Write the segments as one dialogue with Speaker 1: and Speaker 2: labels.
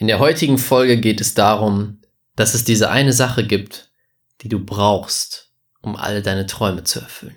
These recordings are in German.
Speaker 1: In der heutigen Folge geht es darum, dass es diese eine Sache gibt, die du brauchst, um alle deine Träume zu erfüllen.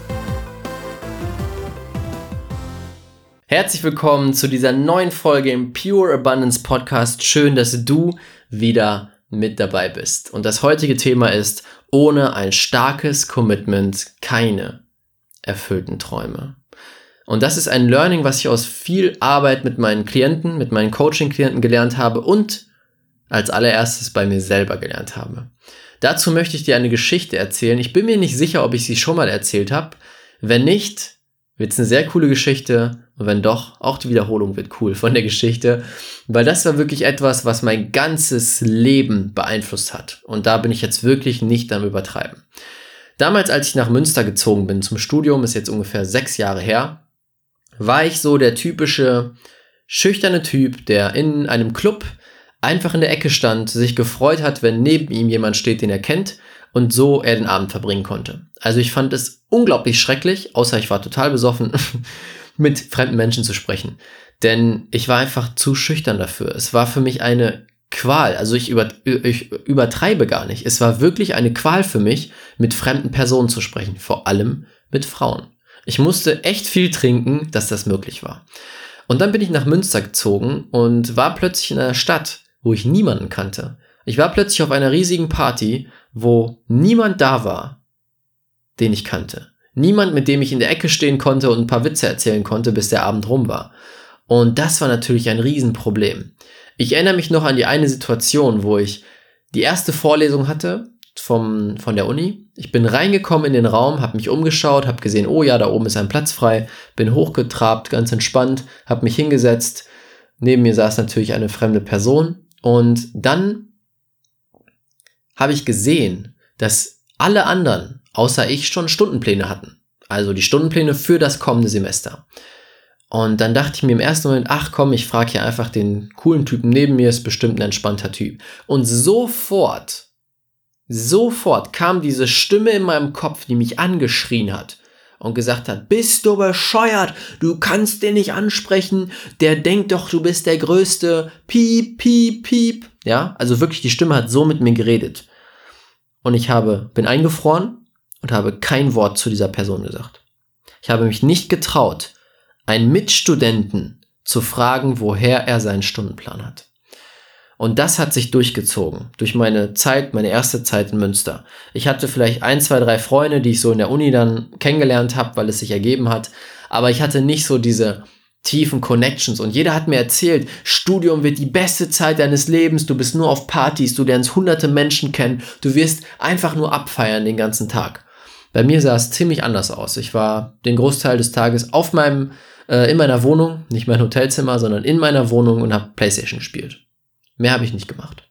Speaker 1: Herzlich willkommen zu dieser neuen Folge im Pure Abundance Podcast. Schön, dass du wieder mit dabei bist. Und das heutige Thema ist, ohne ein starkes Commitment keine erfüllten Träume. Und das ist ein Learning, was ich aus viel Arbeit mit meinen Klienten, mit meinen Coaching-Klienten gelernt habe und als allererstes bei mir selber gelernt habe. Dazu möchte ich dir eine Geschichte erzählen. Ich bin mir nicht sicher, ob ich sie schon mal erzählt habe. Wenn nicht, wird es eine sehr coole Geschichte und wenn doch, auch die Wiederholung wird cool von der Geschichte, weil das war wirklich etwas, was mein ganzes Leben beeinflusst hat. Und da bin ich jetzt wirklich nicht am Übertreiben. Damals, als ich nach Münster gezogen bin zum Studium, ist jetzt ungefähr sechs Jahre her, war ich so der typische schüchterne Typ, der in einem Club einfach in der Ecke stand, sich gefreut hat, wenn neben ihm jemand steht, den er kennt und so er den Abend verbringen konnte. Also ich fand es unglaublich schrecklich, außer ich war total besoffen, mit fremden Menschen zu sprechen. Denn ich war einfach zu schüchtern dafür. Es war für mich eine Qual. Also ich, über, ich übertreibe gar nicht. Es war wirklich eine Qual für mich, mit fremden Personen zu sprechen. Vor allem mit Frauen. Ich musste echt viel trinken, dass das möglich war. Und dann bin ich nach Münster gezogen und war plötzlich in einer Stadt, wo ich niemanden kannte. Ich war plötzlich auf einer riesigen Party, wo niemand da war, den ich kannte. Niemand, mit dem ich in der Ecke stehen konnte und ein paar Witze erzählen konnte, bis der Abend rum war. Und das war natürlich ein Riesenproblem. Ich erinnere mich noch an die eine Situation, wo ich die erste Vorlesung hatte vom, von der Uni. Ich bin reingekommen in den Raum, habe mich umgeschaut, habe gesehen, oh ja, da oben ist ein Platz frei, bin hochgetrabt, ganz entspannt, habe mich hingesetzt. Neben mir saß natürlich eine fremde Person und dann habe ich gesehen, dass alle anderen, außer ich, schon Stundenpläne hatten. Also die Stundenpläne für das kommende Semester. Und dann dachte ich mir im ersten Moment, ach komm, ich frage hier einfach den coolen Typen neben mir, ist bestimmt ein entspannter Typ. Und sofort, sofort kam diese Stimme in meinem Kopf, die mich angeschrien hat und gesagt hat, bist du bescheuert, du kannst den nicht ansprechen, der denkt doch, du bist der Größte, piep, piep, piep. Ja, also wirklich, die Stimme hat so mit mir geredet und ich habe, bin eingefroren und habe kein Wort zu dieser Person gesagt. Ich habe mich nicht getraut, einen Mitstudenten zu fragen, woher er seinen Stundenplan hat. Und das hat sich durchgezogen durch meine Zeit, meine erste Zeit in Münster. Ich hatte vielleicht ein, zwei, drei Freunde, die ich so in der Uni dann kennengelernt habe, weil es sich ergeben hat. Aber ich hatte nicht so diese tiefen Connections. Und jeder hat mir erzählt, Studium wird die beste Zeit deines Lebens, du bist nur auf Partys, du lernst hunderte Menschen kennen, du wirst einfach nur abfeiern den ganzen Tag. Bei mir sah es ziemlich anders aus. Ich war den Großteil des Tages auf meinem, äh, in meiner Wohnung, nicht mein Hotelzimmer, sondern in meiner Wohnung und habe Playstation gespielt. Mehr habe ich nicht gemacht.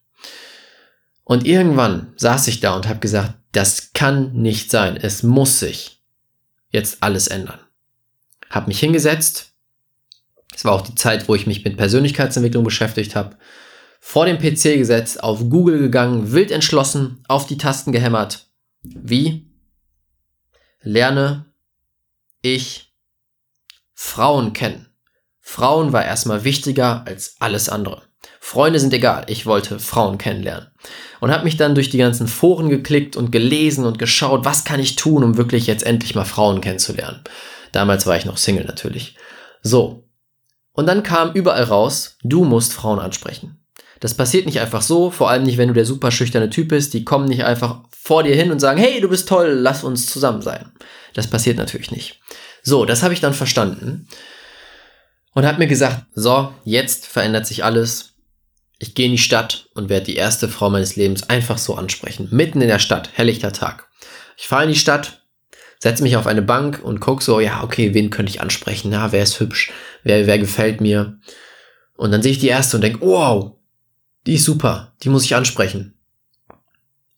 Speaker 1: Und irgendwann saß ich da und habe gesagt, das kann nicht sein. Es muss sich jetzt alles ändern. Hab mich hingesetzt, es war auch die Zeit, wo ich mich mit Persönlichkeitsentwicklung beschäftigt habe. Vor dem PC gesetzt, auf Google gegangen, wild entschlossen, auf die Tasten gehämmert. Wie? Lerne ich Frauen kennen. Frauen war erstmal wichtiger als alles andere. Freunde sind egal, ich wollte Frauen kennenlernen. Und habe mich dann durch die ganzen Foren geklickt und gelesen und geschaut, was kann ich tun, um wirklich jetzt endlich mal Frauen kennenzulernen. Damals war ich noch Single natürlich. So, und dann kam überall raus, du musst Frauen ansprechen. Das passiert nicht einfach so, vor allem nicht, wenn du der super schüchterne Typ bist. Die kommen nicht einfach vor dir hin und sagen, hey, du bist toll, lass uns zusammen sein. Das passiert natürlich nicht. So, das habe ich dann verstanden und habe mir gesagt, so, jetzt verändert sich alles. Ich gehe in die Stadt und werde die erste Frau meines Lebens einfach so ansprechen. Mitten in der Stadt, helllichter Tag. Ich fahre in die Stadt, setze mich auf eine Bank und guck so, ja, okay, wen könnte ich ansprechen? Na, wer ist hübsch? Wer, wer gefällt mir? Und dann sehe ich die erste und denke, wow, die ist super, die muss ich ansprechen.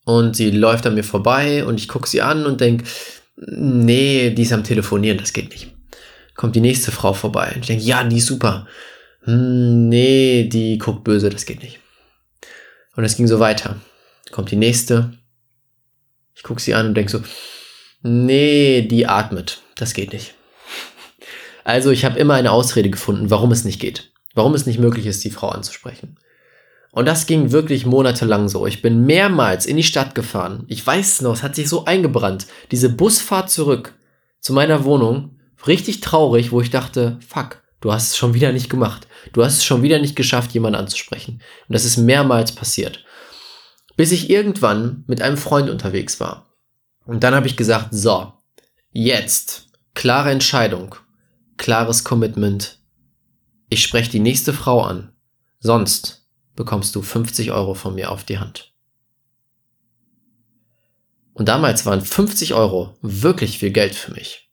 Speaker 1: Und sie läuft an mir vorbei und ich gucke sie an und denke, nee, die ist am Telefonieren, das geht nicht. Kommt die nächste Frau vorbei und ich denke, ja, die ist super. Hm, nee, die guckt böse, das geht nicht. Und es ging so weiter. Kommt die nächste. Ich gucke sie an und denke so, nee, die atmet, das geht nicht. Also ich habe immer eine Ausrede gefunden, warum es nicht geht. Warum es nicht möglich ist, die Frau anzusprechen. Und das ging wirklich monatelang so. Ich bin mehrmals in die Stadt gefahren. Ich weiß noch, es hat sich so eingebrannt. Diese Busfahrt zurück zu meiner Wohnung, richtig traurig, wo ich dachte, fuck, du hast es schon wieder nicht gemacht. Du hast es schon wieder nicht geschafft, jemanden anzusprechen. Und das ist mehrmals passiert. Bis ich irgendwann mit einem Freund unterwegs war. Und dann habe ich gesagt, so, jetzt, klare Entscheidung, klares Commitment. Ich spreche die nächste Frau an. Sonst bekommst du 50 Euro von mir auf die Hand. Und damals waren 50 Euro wirklich viel Geld für mich.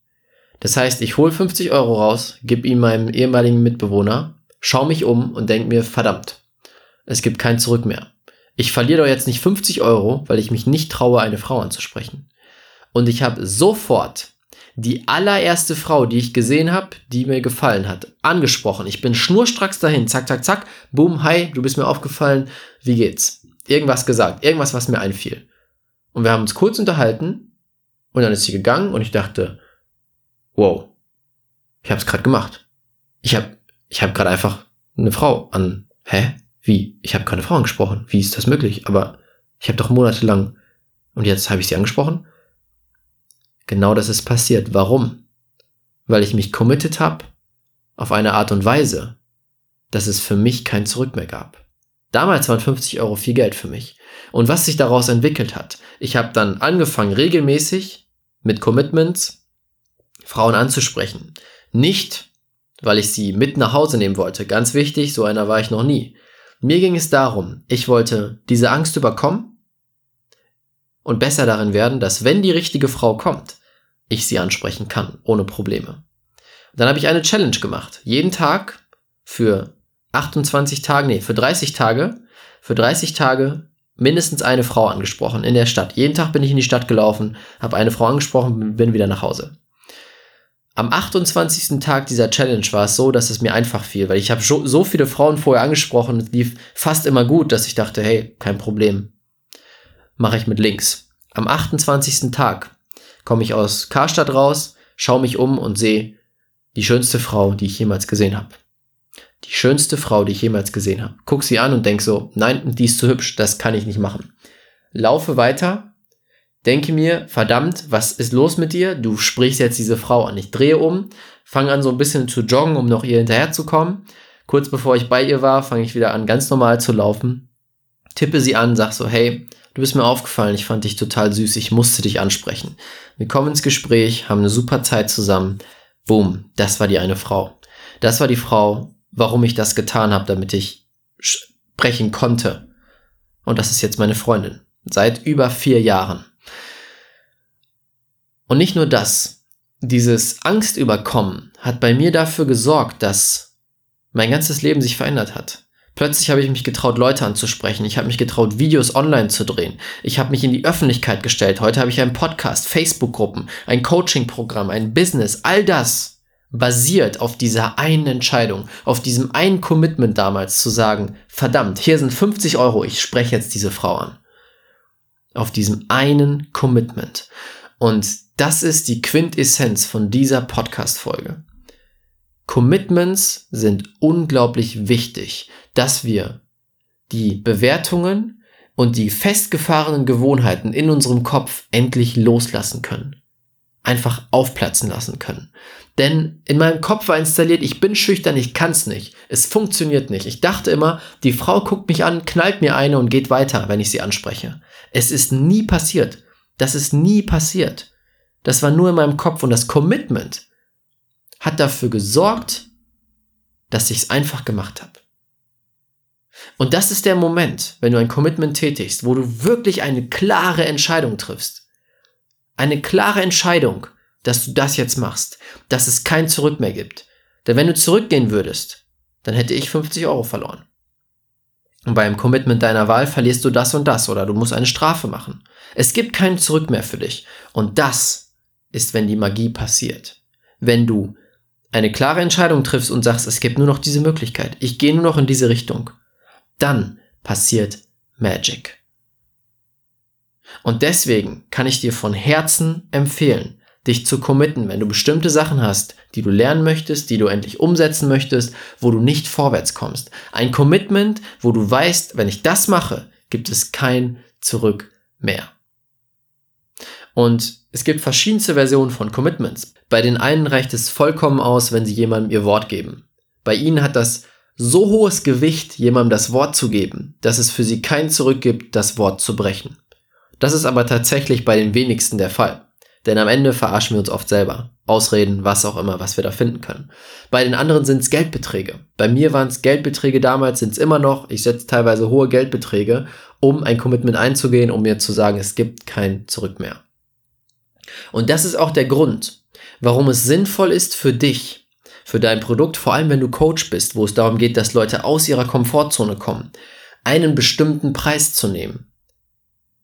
Speaker 1: Das heißt, ich hole 50 Euro raus, gebe ihm meinem ehemaligen Mitbewohner, schaue mich um und denke mir, verdammt, es gibt kein Zurück mehr. Ich verliere doch jetzt nicht 50 Euro, weil ich mich nicht traue, eine Frau anzusprechen. Und ich habe sofort die allererste Frau, die ich gesehen habe, die mir gefallen hat, angesprochen. Ich bin schnurstracks dahin, zack, zack, zack, boom, hi, du bist mir aufgefallen, wie geht's? Irgendwas gesagt, irgendwas, was mir einfiel. Und wir haben uns kurz unterhalten und dann ist sie gegangen und ich dachte, wow, ich habe es gerade gemacht. Ich habe ich hab gerade einfach eine Frau an. Hä? Wie? Ich habe keine Frau angesprochen. Wie ist das möglich? Aber ich habe doch monatelang und jetzt habe ich sie angesprochen Genau das ist passiert. Warum? Weil ich mich committed habe auf eine Art und Weise, dass es für mich kein Zurück mehr gab. Damals waren 50 Euro viel Geld für mich. Und was sich daraus entwickelt hat, ich habe dann angefangen, regelmäßig mit Commitments Frauen anzusprechen. Nicht, weil ich sie mit nach Hause nehmen wollte. Ganz wichtig, so einer war ich noch nie. Mir ging es darum, ich wollte diese Angst überkommen und besser darin werden, dass wenn die richtige Frau kommt, ich sie ansprechen kann, ohne Probleme. Dann habe ich eine Challenge gemacht. Jeden Tag für 28 Tage, nee, für 30 Tage, für 30 Tage mindestens eine Frau angesprochen in der Stadt. Jeden Tag bin ich in die Stadt gelaufen, habe eine Frau angesprochen, bin wieder nach Hause. Am 28. Tag dieser Challenge war es so, dass es mir einfach fiel, weil ich habe so viele Frauen vorher angesprochen, es lief fast immer gut, dass ich dachte, hey, kein Problem, mache ich mit links. Am 28. Tag komme ich aus Karstadt raus, schaue mich um und sehe die schönste Frau, die ich jemals gesehen habe. Die schönste Frau, die ich jemals gesehen habe. Guck sie an und denk so, nein, die ist zu hübsch, das kann ich nicht machen. Laufe weiter, denke mir, verdammt, was ist los mit dir? Du sprichst jetzt diese Frau an. Ich drehe um, fange an so ein bisschen zu joggen, um noch ihr hinterherzukommen. Kurz bevor ich bei ihr war, fange ich wieder an, ganz normal zu laufen. Tippe sie an, sag so, hey, Du bist mir aufgefallen, ich fand dich total süß, ich musste dich ansprechen. Wir kommen ins Gespräch, haben eine super Zeit zusammen. Boom, das war die eine Frau. Das war die Frau, warum ich das getan habe, damit ich sprechen konnte. Und das ist jetzt meine Freundin. Seit über vier Jahren. Und nicht nur das. Dieses Angst überkommen hat bei mir dafür gesorgt, dass mein ganzes Leben sich verändert hat. Plötzlich habe ich mich getraut, Leute anzusprechen. Ich habe mich getraut, Videos online zu drehen. Ich habe mich in die Öffentlichkeit gestellt. Heute habe ich einen Podcast, Facebook-Gruppen, ein Coaching-Programm, ein Business. All das basiert auf dieser einen Entscheidung, auf diesem einen Commitment damals zu sagen, verdammt, hier sind 50 Euro, ich spreche jetzt diese Frau an. Auf diesem einen Commitment. Und das ist die Quintessenz von dieser Podcast-Folge. Commitments sind unglaublich wichtig, dass wir die Bewertungen und die festgefahrenen Gewohnheiten in unserem Kopf endlich loslassen können. Einfach aufplatzen lassen können. Denn in meinem Kopf war installiert, ich bin schüchtern, ich kann's nicht. Es funktioniert nicht. Ich dachte immer, die Frau guckt mich an, knallt mir eine und geht weiter, wenn ich sie anspreche. Es ist nie passiert. Das ist nie passiert. Das war nur in meinem Kopf und das Commitment hat dafür gesorgt, dass ich es einfach gemacht habe. Und das ist der Moment, wenn du ein Commitment tätigst, wo du wirklich eine klare Entscheidung triffst. Eine klare Entscheidung, dass du das jetzt machst, dass es kein Zurück mehr gibt. Denn wenn du zurückgehen würdest, dann hätte ich 50 Euro verloren. Und beim Commitment deiner Wahl verlierst du das und das oder du musst eine Strafe machen. Es gibt kein Zurück mehr für dich. Und das ist, wenn die Magie passiert. Wenn du eine klare Entscheidung triffst und sagst, es gibt nur noch diese Möglichkeit, ich gehe nur noch in diese Richtung, dann passiert Magic. Und deswegen kann ich dir von Herzen empfehlen, dich zu committen, wenn du bestimmte Sachen hast, die du lernen möchtest, die du endlich umsetzen möchtest, wo du nicht vorwärts kommst. Ein Commitment, wo du weißt, wenn ich das mache, gibt es kein Zurück mehr. Und es gibt verschiedenste Versionen von Commitments. Bei den einen reicht es vollkommen aus, wenn sie jemandem ihr Wort geben. Bei ihnen hat das so hohes Gewicht, jemandem das Wort zu geben, dass es für sie kein Zurück gibt, das Wort zu brechen. Das ist aber tatsächlich bei den wenigsten der Fall. Denn am Ende verarschen wir uns oft selber. Ausreden, was auch immer, was wir da finden können. Bei den anderen sind es Geldbeträge. Bei mir waren es Geldbeträge damals, sind es immer noch. Ich setze teilweise hohe Geldbeträge, um ein Commitment einzugehen, um mir zu sagen, es gibt kein Zurück mehr. Und das ist auch der Grund, warum es sinnvoll ist für dich, für dein Produkt, vor allem wenn du Coach bist, wo es darum geht, dass Leute aus ihrer Komfortzone kommen, einen bestimmten Preis zu nehmen.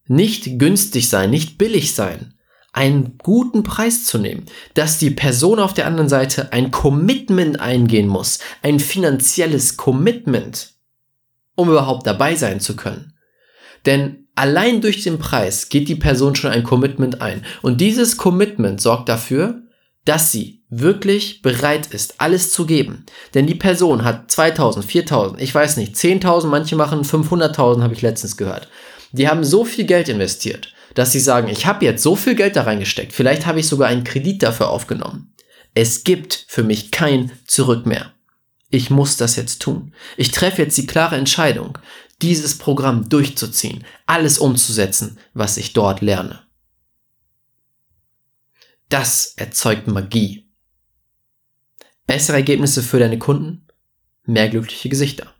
Speaker 1: Nicht günstig sein, nicht billig sein, einen guten Preis zu nehmen, dass die Person auf der anderen Seite ein Commitment eingehen muss, ein finanzielles Commitment, um überhaupt dabei sein zu können. Denn allein durch den Preis geht die Person schon ein Commitment ein. Und dieses Commitment sorgt dafür, dass sie wirklich bereit ist, alles zu geben. Denn die Person hat 2000, 4000, ich weiß nicht, 10.000, manche machen 500.000, habe ich letztens gehört. Die haben so viel Geld investiert, dass sie sagen, ich habe jetzt so viel Geld da reingesteckt, vielleicht habe ich sogar einen Kredit dafür aufgenommen. Es gibt für mich kein Zurück mehr. Ich muss das jetzt tun. Ich treffe jetzt die klare Entscheidung dieses Programm durchzuziehen, alles umzusetzen, was ich dort lerne. Das erzeugt Magie. Bessere Ergebnisse für deine Kunden, mehr glückliche Gesichter.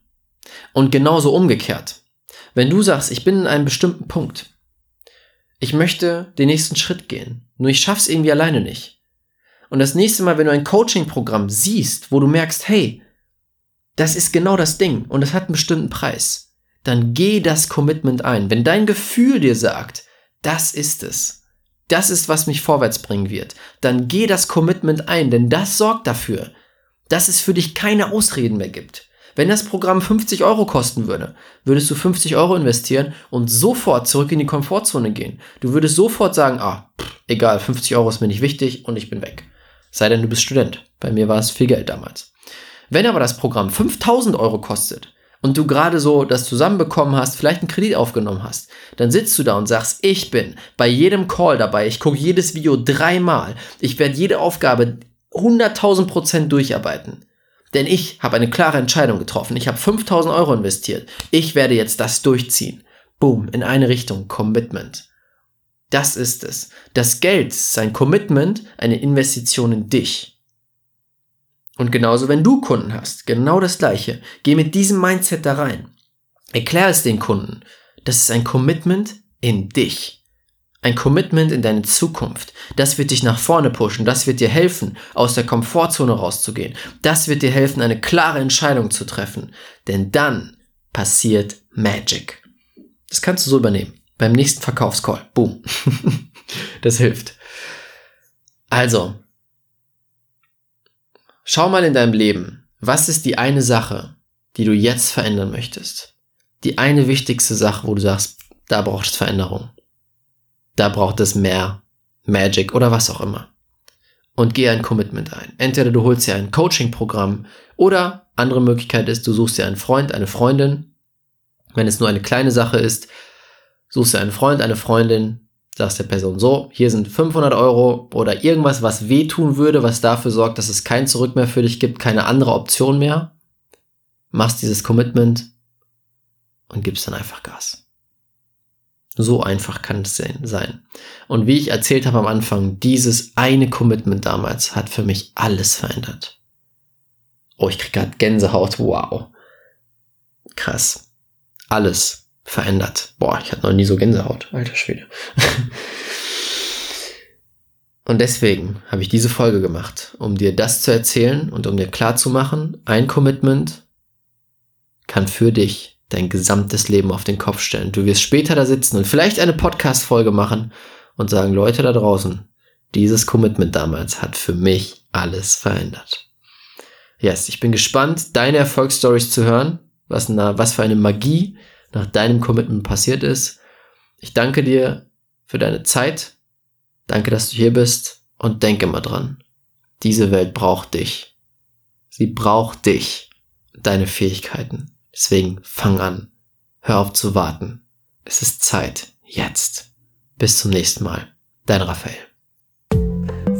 Speaker 1: Und genauso umgekehrt. Wenn du sagst, ich bin in einem bestimmten Punkt, ich möchte den nächsten Schritt gehen, nur ich schaff's irgendwie alleine nicht. Und das nächste Mal, wenn du ein Coaching-Programm siehst, wo du merkst, hey, das ist genau das Ding und es hat einen bestimmten Preis, dann geh das Commitment ein. Wenn dein Gefühl dir sagt, das ist es, das ist, was mich vorwärts bringen wird, dann geh das Commitment ein, denn das sorgt dafür, dass es für dich keine Ausreden mehr gibt. Wenn das Programm 50 Euro kosten würde, würdest du 50 Euro investieren und sofort zurück in die Komfortzone gehen. Du würdest sofort sagen, ah, pff, egal, 50 Euro ist mir nicht wichtig und ich bin weg. Sei denn, du bist Student. Bei mir war es viel Geld damals. Wenn aber das Programm 5000 Euro kostet, und du gerade so das zusammenbekommen hast, vielleicht einen Kredit aufgenommen hast, dann sitzt du da und sagst, ich bin bei jedem Call dabei, ich gucke jedes Video dreimal, ich werde jede Aufgabe 100.000 Prozent durcharbeiten. Denn ich habe eine klare Entscheidung getroffen. Ich habe 5000 Euro investiert. Ich werde jetzt das durchziehen. Boom, in eine Richtung, Commitment. Das ist es. Das Geld ist ein Commitment, eine Investition in dich. Und genauso, wenn du Kunden hast, genau das gleiche. Geh mit diesem Mindset da rein. Erklär es den Kunden. Das ist ein Commitment in dich. Ein Commitment in deine Zukunft. Das wird dich nach vorne pushen. Das wird dir helfen, aus der Komfortzone rauszugehen. Das wird dir helfen, eine klare Entscheidung zu treffen. Denn dann passiert Magic. Das kannst du so übernehmen. Beim nächsten Verkaufscall. Boom. das hilft. Also, Schau mal in deinem Leben, was ist die eine Sache, die du jetzt verändern möchtest? Die eine wichtigste Sache, wo du sagst, da braucht es Veränderung. Da braucht es mehr Magic oder was auch immer. Und geh ein Commitment ein. Entweder du holst dir ein Coaching-Programm oder andere Möglichkeit ist, du suchst dir einen Freund, eine Freundin. Wenn es nur eine kleine Sache ist, suchst dir einen Freund, eine Freundin, sagst der Person so, hier sind 500 Euro oder irgendwas, was wehtun würde, was dafür sorgt, dass es kein Zurück mehr für dich gibt, keine andere Option mehr, machst dieses Commitment und gibst dann einfach Gas. So einfach kann es sein. Und wie ich erzählt habe am Anfang, dieses eine Commitment damals hat für mich alles verändert. Oh, ich krieg gerade Gänsehaut. Wow. Krass. Alles verändert. Boah, ich hatte noch nie so Gänsehaut. Alter Schwede. und deswegen habe ich diese Folge gemacht, um dir das zu erzählen und um dir klar zu machen, ein Commitment kann für dich dein gesamtes Leben auf den Kopf stellen. Du wirst später da sitzen und vielleicht eine Podcast-Folge machen und sagen, Leute da draußen, dieses Commitment damals hat für mich alles verändert. Yes, ich bin gespannt, deine Erfolgsstories zu hören, was, na, was für eine Magie nach deinem Commitment passiert ist. Ich danke dir für deine Zeit. Danke, dass du hier bist und denke mal dran. Diese Welt braucht dich. Sie braucht dich deine Fähigkeiten. Deswegen fang an. Hör auf zu warten. Es ist Zeit. Jetzt. Bis zum nächsten Mal. Dein Raphael.